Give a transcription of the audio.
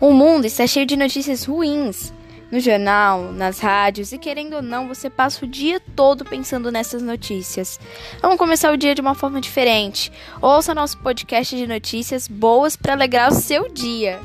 O mundo está cheio de notícias ruins. No jornal, nas rádios e querendo ou não, você passa o dia todo pensando nessas notícias. Vamos começar o dia de uma forma diferente. Ouça nosso podcast de notícias boas para alegrar o seu dia.